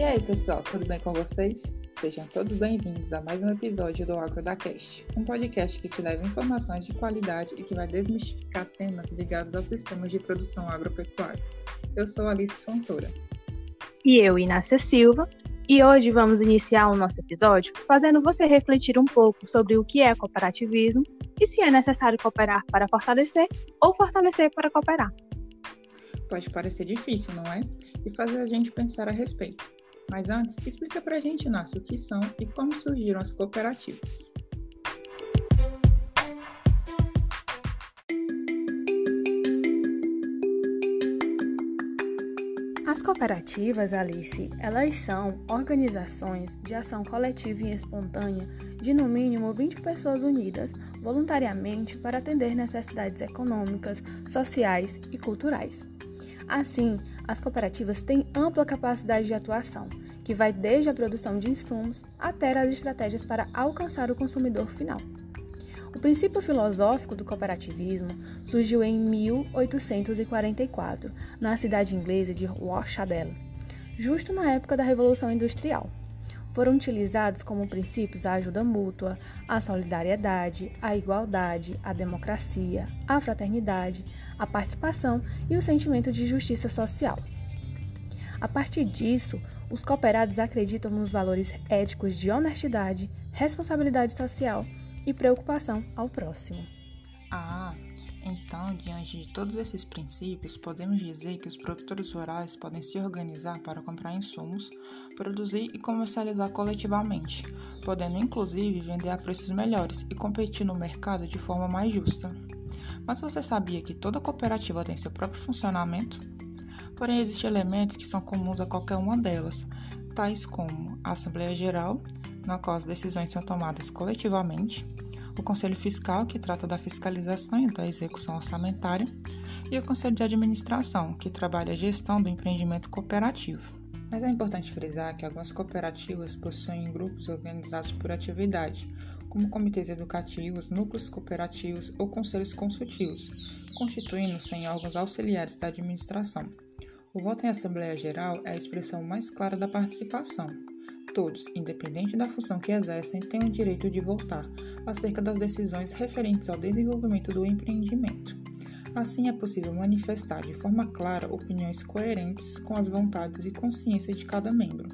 E aí, pessoal, tudo bem com vocês? Sejam todos bem-vindos a mais um episódio do Agro da Cast, um podcast que te leva informações de qualidade e que vai desmistificar temas ligados aos sistemas de produção agropecuária. Eu sou Alice Fontoura. E eu, Inácia Silva, e hoje vamos iniciar o nosso episódio fazendo você refletir um pouco sobre o que é cooperativismo e se é necessário cooperar para fortalecer ou fortalecer para cooperar. Pode parecer difícil, não é? E fazer a gente pensar a respeito. Mas antes, explica pra gente, Inácio, o que são e como surgiram as cooperativas. As cooperativas, Alice, elas são organizações de ação coletiva e espontânea de no mínimo 20 pessoas unidas voluntariamente para atender necessidades econômicas, sociais e culturais. Assim, as cooperativas têm ampla capacidade de atuação, que vai desde a produção de insumos até as estratégias para alcançar o consumidor final. O princípio filosófico do cooperativismo surgiu em 1844, na cidade inglesa de Rochdale, justo na época da Revolução Industrial foram utilizados como princípios a ajuda mútua, a solidariedade, a igualdade, a democracia, a fraternidade, a participação e o sentimento de justiça social. A partir disso, os cooperados acreditam nos valores éticos de honestidade, responsabilidade social e preocupação ao próximo. Ah, então, diante de todos esses princípios, podemos dizer que os produtores rurais podem se organizar para comprar insumos, produzir e comercializar coletivamente, podendo inclusive vender a preços melhores e competir no mercado de forma mais justa. Mas você sabia que toda cooperativa tem seu próprio funcionamento? Porém, existem elementos que são comuns a qualquer uma delas, tais como a Assembleia Geral, na qual as decisões são tomadas coletivamente, o Conselho Fiscal, que trata da fiscalização e da execução orçamentária, e o Conselho de Administração, que trabalha a gestão do empreendimento cooperativo. Mas é importante frisar que algumas cooperativas possuem grupos organizados por atividade, como comitês educativos, núcleos cooperativos ou conselhos consultivos, constituindo-se em órgãos auxiliares da administração. O voto em Assembleia Geral é a expressão mais clara da participação. Todos, independente da função que exercem, têm o direito de votar, acerca das decisões referentes ao desenvolvimento do empreendimento. Assim, é possível manifestar de forma clara opiniões coerentes com as vontades e consciência de cada membro.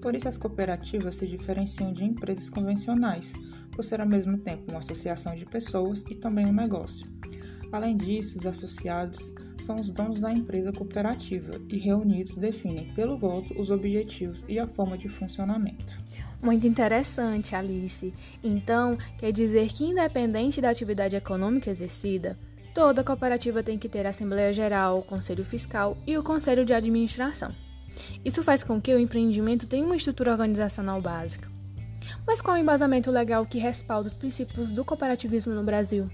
Por isso, as cooperativas se diferenciam de empresas convencionais, por ser ao mesmo tempo uma associação de pessoas e também um negócio. Além disso, os associados são os donos da empresa cooperativa e reunidos definem pelo voto os objetivos e a forma de funcionamento. Muito interessante, Alice. Então, quer dizer que, independente da atividade econômica exercida, toda cooperativa tem que ter a Assembleia Geral, o Conselho Fiscal e o Conselho de Administração. Isso faz com que o empreendimento tenha uma estrutura organizacional básica. Mas qual é o embasamento legal que respalda os princípios do cooperativismo no Brasil?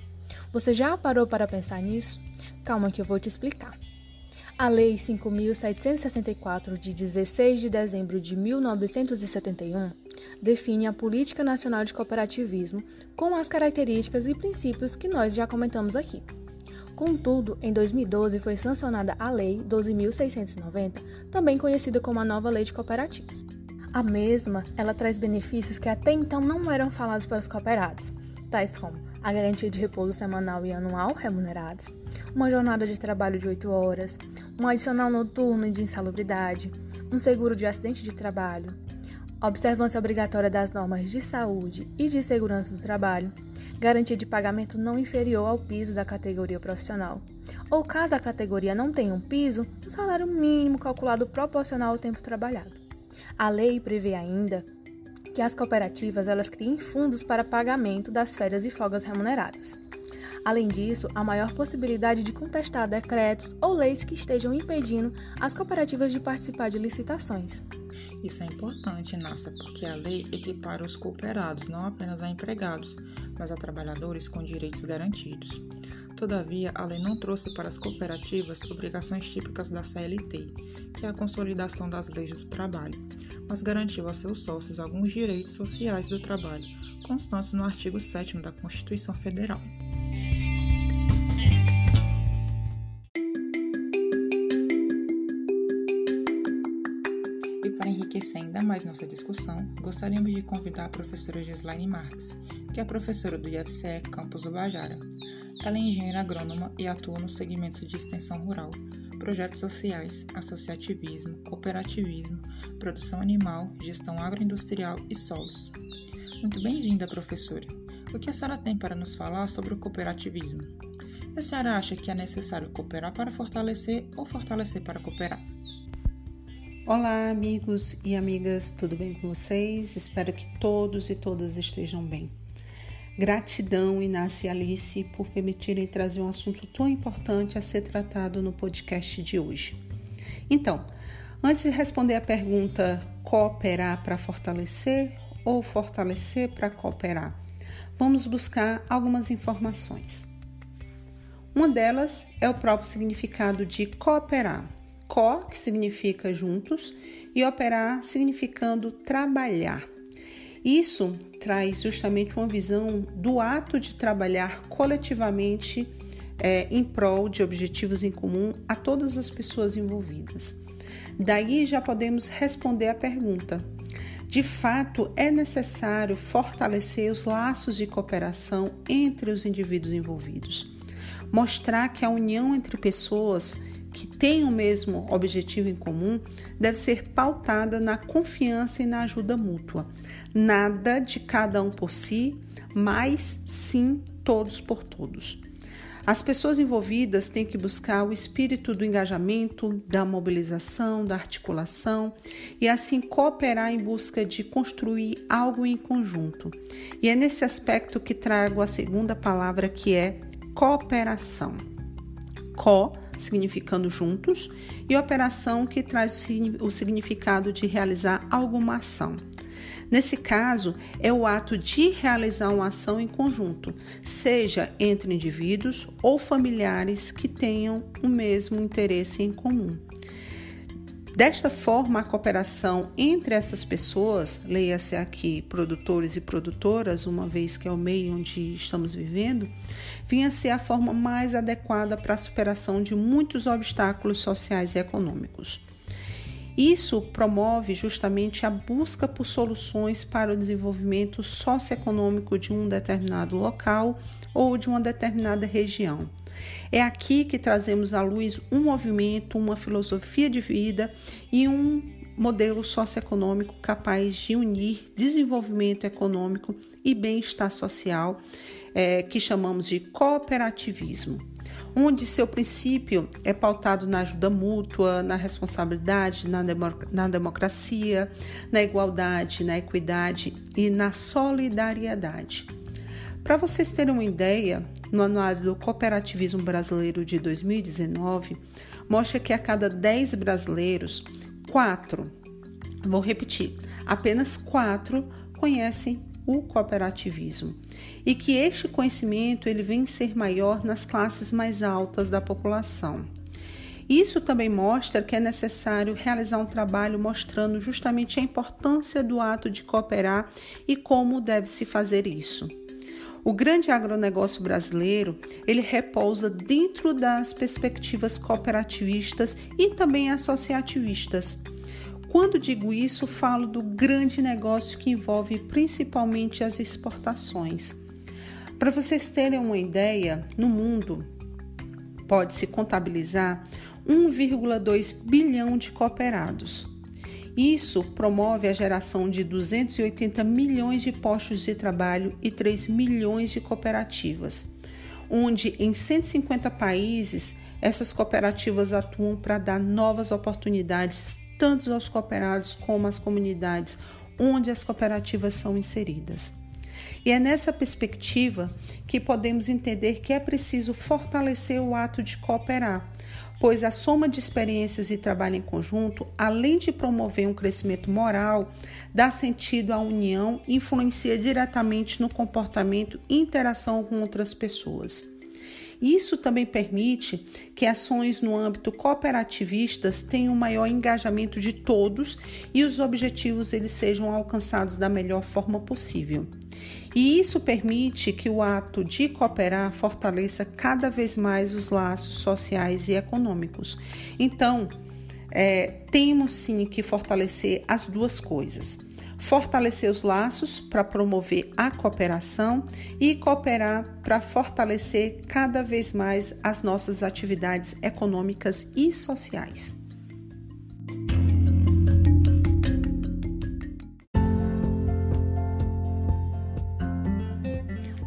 Você já parou para pensar nisso? Calma que eu vou te explicar. A Lei 5.764, de 16 de dezembro de 1971, define a Política Nacional de Cooperativismo com as características e princípios que nós já comentamos aqui. Contudo, em 2012 foi sancionada a Lei 12.690, também conhecida como a Nova Lei de Cooperativas. A mesma, ela traz benefícios que até então não eram falados para os cooperados, tais como a garantia de repouso semanal e anual remunerados, uma jornada de trabalho de 8 horas, um adicional noturno de insalubridade, um seguro de acidente de trabalho, observância obrigatória das normas de saúde e de segurança do trabalho, garantia de pagamento não inferior ao piso da categoria profissional, ou caso a categoria não tenha um piso, um salário mínimo calculado proporcional ao tempo trabalhado. A lei prevê ainda que as cooperativas elas criem fundos para pagamento das férias e folgas remuneradas. Além disso, há maior possibilidade de contestar decretos ou leis que estejam impedindo as cooperativas de participar de licitações. Isso é importante, Nassa, porque a lei equipara os cooperados não apenas a empregados, mas a trabalhadores com direitos garantidos. Todavia, a lei não trouxe para as cooperativas obrigações típicas da CLT, que é a consolidação das leis do trabalho, mas garantiu a seus sócios alguns direitos sociais do trabalho, constantes no artigo 7 da Constituição Federal. enriquecer ainda mais nossa discussão, gostaríamos de convidar a professora Gislaine Marques, que é professora do IFCE Campus do Bajara. Ela é engenheira agrônoma e atua nos segmentos de extensão rural, projetos sociais, associativismo, cooperativismo, produção animal, gestão agroindustrial e solos. Muito bem-vinda, professora. O que a senhora tem para nos falar sobre o cooperativismo? A senhora acha que é necessário cooperar para fortalecer ou fortalecer para cooperar? Olá, amigos e amigas, tudo bem com vocês? Espero que todos e todas estejam bem. Gratidão, Inácia e Alice, por permitirem trazer um assunto tão importante a ser tratado no podcast de hoje. Então, antes de responder a pergunta cooperar para fortalecer ou fortalecer para cooperar, vamos buscar algumas informações. Uma delas é o próprio significado de cooperar. Co, que significa juntos, e operar significando trabalhar. Isso traz justamente uma visão do ato de trabalhar coletivamente é, em prol de objetivos em comum a todas as pessoas envolvidas. Daí já podemos responder a pergunta: de fato, é necessário fortalecer os laços de cooperação entre os indivíduos envolvidos, mostrar que a união entre pessoas que têm o mesmo objetivo em comum deve ser pautada na confiança e na ajuda mútua. Nada de cada um por si, mas sim todos por todos. As pessoas envolvidas têm que buscar o espírito do engajamento, da mobilização, da articulação e assim cooperar em busca de construir algo em conjunto. E é nesse aspecto que trago a segunda palavra que é cooperação. Co significando juntos, e operação, que traz o significado de realizar alguma ação. Nesse caso, é o ato de realizar uma ação em conjunto, seja entre indivíduos ou familiares que tenham o mesmo interesse em comum. Desta forma, a cooperação entre essas pessoas, leia-se aqui produtores e produtoras, uma vez que é o meio onde estamos vivendo, vinha a ser a forma mais adequada para a superação de muitos obstáculos sociais e econômicos. Isso promove justamente a busca por soluções para o desenvolvimento socioeconômico de um determinado local ou de uma determinada região. É aqui que trazemos à luz um movimento, uma filosofia de vida e um modelo socioeconômico capaz de unir desenvolvimento econômico e bem-estar social, é, que chamamos de cooperativismo, onde seu princípio é pautado na ajuda mútua, na responsabilidade, na, na democracia, na igualdade, na equidade e na solidariedade. Para vocês terem uma ideia, no Anuário do Cooperativismo Brasileiro de 2019, mostra que a cada 10 brasileiros, 4, vou repetir, apenas 4 conhecem o cooperativismo e que este conhecimento ele vem ser maior nas classes mais altas da população. Isso também mostra que é necessário realizar um trabalho mostrando justamente a importância do ato de cooperar e como deve se fazer isso. O grande agronegócio brasileiro, ele repousa dentro das perspectivas cooperativistas e também associativistas. Quando digo isso, falo do grande negócio que envolve principalmente as exportações. Para vocês terem uma ideia, no mundo pode-se contabilizar 1,2 bilhão de cooperados. Isso promove a geração de 280 milhões de postos de trabalho e 3 milhões de cooperativas, onde em 150 países essas cooperativas atuam para dar novas oportunidades tanto aos cooperados como às comunidades onde as cooperativas são inseridas. E é nessa perspectiva que podemos entender que é preciso fortalecer o ato de cooperar, pois a soma de experiências e trabalho em conjunto, além de promover um crescimento moral, dá sentido à união e influencia diretamente no comportamento e interação com outras pessoas. Isso também permite que ações no âmbito cooperativistas tenham maior engajamento de todos e os objetivos eles sejam alcançados da melhor forma possível. E isso permite que o ato de cooperar fortaleça cada vez mais os laços sociais e econômicos. Então, é, temos sim que fortalecer as duas coisas. Fortalecer os laços para promover a cooperação e cooperar para fortalecer cada vez mais as nossas atividades econômicas e sociais.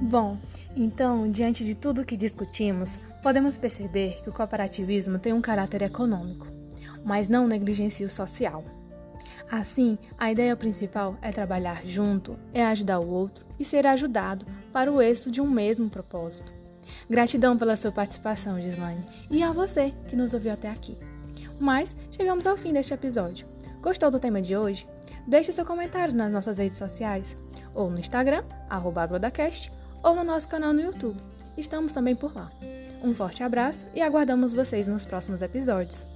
Bom, então, diante de tudo que discutimos, podemos perceber que o cooperativismo tem um caráter econômico, mas não negligencia o social. Assim, a ideia principal é trabalhar junto, é ajudar o outro e ser ajudado para o êxito de um mesmo propósito. Gratidão pela sua participação, Gislaine, e a você que nos ouviu até aqui. Mas chegamos ao fim deste episódio. Gostou do tema de hoje? Deixe seu comentário nas nossas redes sociais, ou no Instagram, arroba ou no nosso canal no YouTube. Estamos também por lá. Um forte abraço e aguardamos vocês nos próximos episódios.